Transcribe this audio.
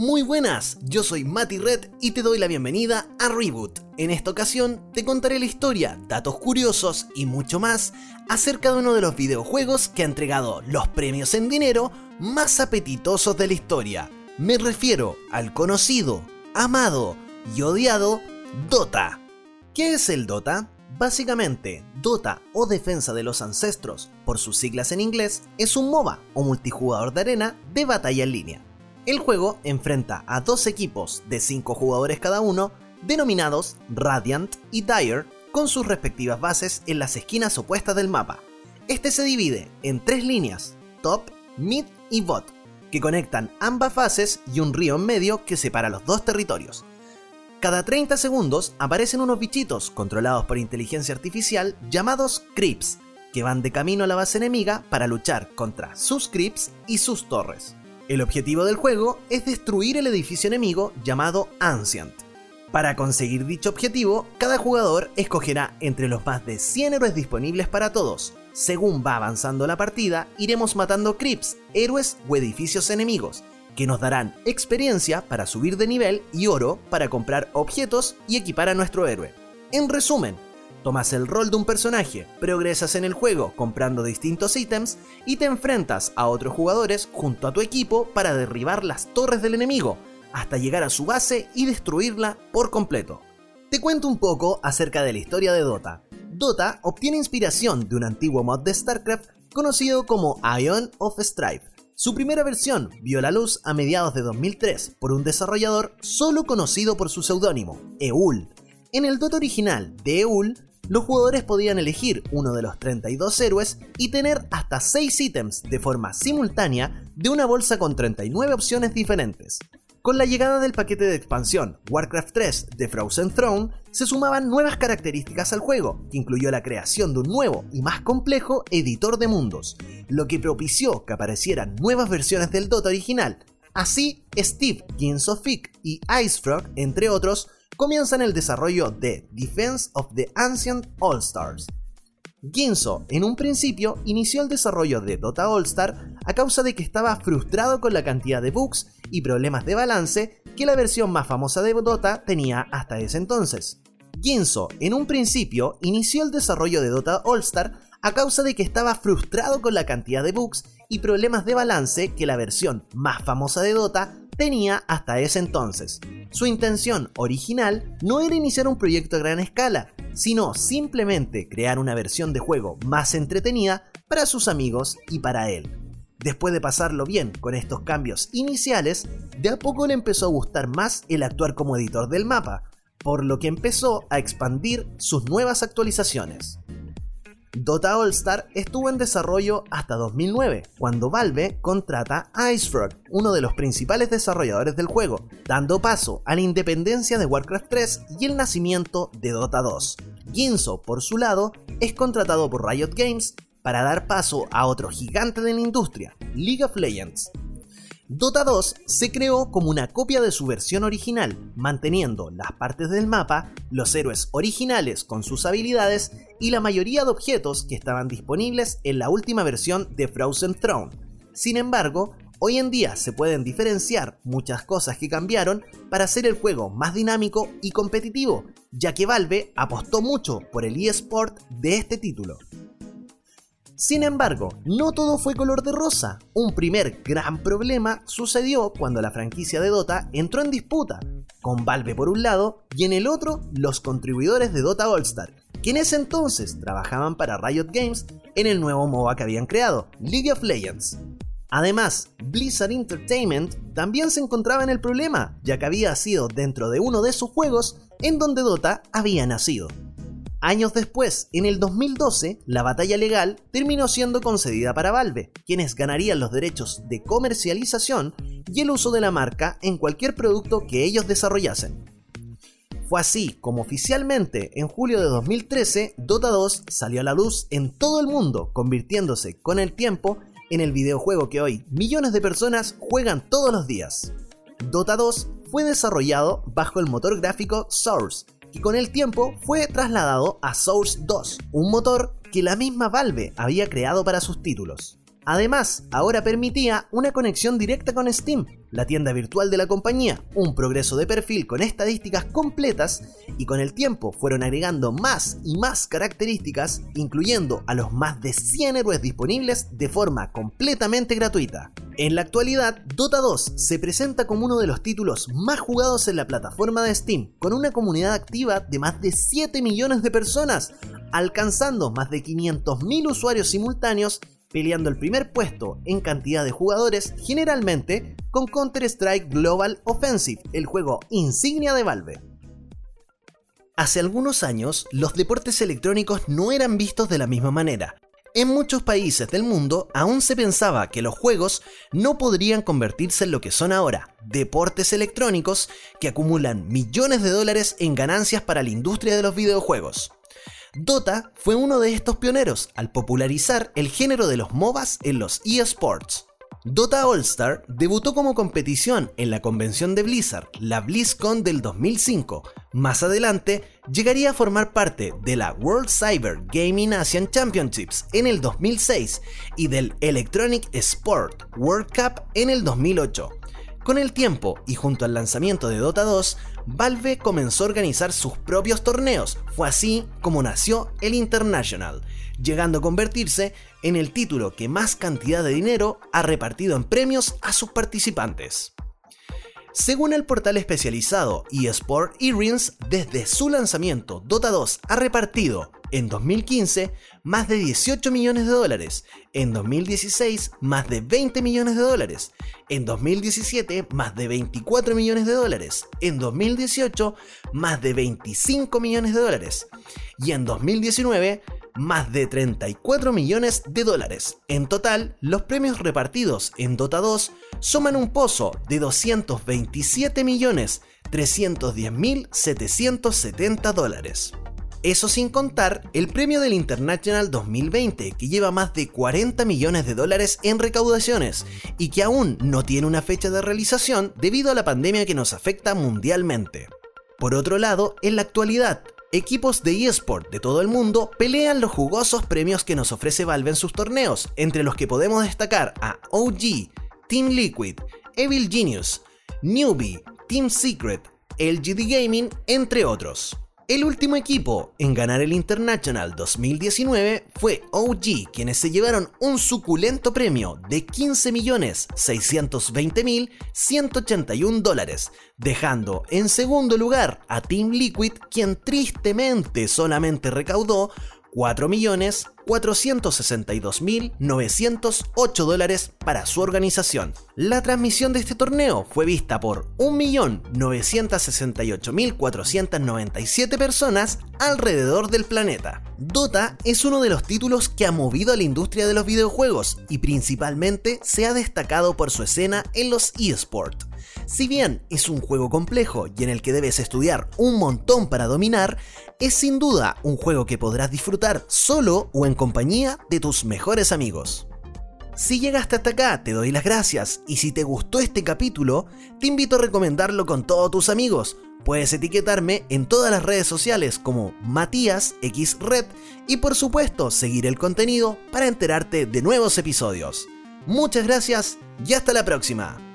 muy buenas, yo soy Mati Red y te doy la bienvenida a Reboot. En esta ocasión te contaré la historia, datos curiosos y mucho más acerca de uno de los videojuegos que ha entregado los premios en dinero más apetitosos de la historia. Me refiero al conocido, amado y odiado Dota. ¿Qué es el Dota? Básicamente, Dota o Defensa de los Ancestros, por sus siglas en inglés, es un MOBA o multijugador de arena de batalla en línea. El juego enfrenta a dos equipos de 5 jugadores cada uno, denominados Radiant y Dire, con sus respectivas bases en las esquinas opuestas del mapa. Este se divide en tres líneas, top, mid y bot, que conectan ambas fases y un río en medio que separa los dos territorios. Cada 30 segundos aparecen unos bichitos controlados por inteligencia artificial llamados creeps, que van de camino a la base enemiga para luchar contra sus creeps y sus torres. El objetivo del juego es destruir el edificio enemigo llamado Ancient. Para conseguir dicho objetivo, cada jugador escogerá entre los más de 100 héroes disponibles para todos. Según va avanzando la partida, iremos matando creeps, héroes o edificios enemigos, que nos darán experiencia para subir de nivel y oro para comprar objetos y equipar a nuestro héroe. En resumen, tomas el rol de un personaje, progresas en el juego comprando distintos ítems y te enfrentas a otros jugadores junto a tu equipo para derribar las torres del enemigo, hasta llegar a su base y destruirla por completo. Te cuento un poco acerca de la historia de Dota. Dota obtiene inspiración de un antiguo mod de StarCraft conocido como Ion of Strife, su primera versión vio la luz a mediados de 2003 por un desarrollador solo conocido por su seudónimo, Eul. En el Dota original de Eul, los jugadores podían elegir uno de los 32 héroes y tener hasta 6 ítems de forma simultánea de una bolsa con 39 opciones diferentes. Con la llegada del paquete de expansión Warcraft 3 de Frozen Throne, se sumaban nuevas características al juego, que incluyó la creación de un nuevo y más complejo editor de mundos, lo que propició que aparecieran nuevas versiones del Dota original. Así, Steve Ginsofic y Icefrog, entre otros, comienzan el desarrollo de Defense of the Ancient All Stars, Ginzo, en un principio, inició el desarrollo de Dota All Star a causa de que estaba frustrado con la cantidad de bugs y problemas de balance que la versión más famosa de Dota tenía hasta ese entonces. Ginzo, en un principio, inició el desarrollo de Dota All Star a causa de que estaba frustrado con la cantidad de bugs y problemas de balance que la versión más famosa de Dota tenía hasta ese entonces. Su intención original no era iniciar un proyecto a gran escala, sino simplemente crear una versión de juego más entretenida para sus amigos y para él. Después de pasarlo bien con estos cambios iniciales, de a poco le empezó a gustar más el actuar como editor del mapa, por lo que empezó a expandir sus nuevas actualizaciones. Dota All Star estuvo en desarrollo hasta 2009, cuando Valve contrata a Icefrog, uno de los principales desarrolladores del juego, dando paso a la independencia de Warcraft 3 y el nacimiento de Dota 2. Ginzo, por su lado, es contratado por Riot Games para dar paso a otro gigante de la industria, League of Legends, Dota 2 se creó como una copia de su versión original, manteniendo las partes del mapa, los héroes originales con sus habilidades y la mayoría de objetos que estaban disponibles en la última versión de Frozen Throne. Sin embargo, hoy en día se pueden diferenciar muchas cosas que cambiaron para hacer el juego más dinámico y competitivo, ya que Valve apostó mucho por el eSport de este título. Sin embargo, no todo fue color de rosa. Un primer gran problema sucedió cuando la franquicia de Dota entró en disputa, con Valve por un lado y en el otro los contribuidores de Dota All Star, que en ese entonces trabajaban para Riot Games en el nuevo MOBA que habían creado, League of Legends. Además, Blizzard Entertainment también se encontraba en el problema, ya que había sido dentro de uno de sus juegos en donde Dota había nacido. Años después, en el 2012, la batalla legal terminó siendo concedida para Valve, quienes ganarían los derechos de comercialización y el uso de la marca en cualquier producto que ellos desarrollasen. Fue así como oficialmente en julio de 2013 Dota 2 salió a la luz en todo el mundo, convirtiéndose con el tiempo en el videojuego que hoy millones de personas juegan todos los días. Dota 2 fue desarrollado bajo el motor gráfico Source, y con el tiempo fue trasladado a Source 2, un motor que la misma Valve había creado para sus títulos. Además, ahora permitía una conexión directa con Steam, la tienda virtual de la compañía, un progreso de perfil con estadísticas completas y con el tiempo fueron agregando más y más características, incluyendo a los más de 100 héroes disponibles de forma completamente gratuita. En la actualidad, Dota 2 se presenta como uno de los títulos más jugados en la plataforma de Steam, con una comunidad activa de más de 7 millones de personas, alcanzando más de 500.000 usuarios simultáneos peleando el primer puesto en cantidad de jugadores, generalmente con Counter-Strike Global Offensive, el juego insignia de Valve. Hace algunos años, los deportes electrónicos no eran vistos de la misma manera. En muchos países del mundo aún se pensaba que los juegos no podrían convertirse en lo que son ahora, deportes electrónicos que acumulan millones de dólares en ganancias para la industria de los videojuegos. Dota fue uno de estos pioneros al popularizar el género de los MOBAs en los eSports. Dota All Star debutó como competición en la convención de Blizzard, la BlizzCon del 2005. Más adelante, llegaría a formar parte de la World Cyber Gaming Asian Championships en el 2006 y del Electronic Sport World Cup en el 2008. Con el tiempo y junto al lanzamiento de Dota 2, Valve comenzó a organizar sus propios torneos. Fue así como nació el International, llegando a convertirse en el título que más cantidad de dinero ha repartido en premios a sus participantes. Según el portal especializado eSport eRins, desde su lanzamiento, Dota 2 ha repartido en 2015 más de 18 millones de dólares, en 2016 más de 20 millones de dólares, en 2017 más de 24 millones de dólares, en 2018 más de 25 millones de dólares. Y en 2019 más de 34 millones de dólares. En total, los premios repartidos en Dota 2 suman un pozo de 227 millones 310 mil 770 dólares. Eso sin contar el premio del International 2020, que lleva más de 40 millones de dólares en recaudaciones y que aún no tiene una fecha de realización debido a la pandemia que nos afecta mundialmente. Por otro lado, en la actualidad, equipos de eSport de todo el mundo pelean los jugosos premios que nos ofrece Valve en sus torneos, entre los que podemos destacar a OG, Team Liquid, Evil Genius, Newbie, Team Secret, LGD Gaming, entre otros. El último equipo en ganar el International 2019 fue OG, quienes se llevaron un suculento premio de 15.620.181 dólares, dejando en segundo lugar a Team Liquid, quien tristemente solamente recaudó 4.462.908 dólares para su organización. La transmisión de este torneo fue vista por 1.968.497 personas alrededor del planeta. Dota es uno de los títulos que ha movido a la industria de los videojuegos y principalmente se ha destacado por su escena en los eSports. Si bien es un juego complejo y en el que debes estudiar un montón para dominar, es sin duda un juego que podrás disfrutar solo o en compañía de tus mejores amigos. Si llegaste hasta acá, te doy las gracias y si te gustó este capítulo, te invito a recomendarlo con todos tus amigos. Puedes etiquetarme en todas las redes sociales como Matías X Red y por supuesto seguir el contenido para enterarte de nuevos episodios. Muchas gracias y hasta la próxima.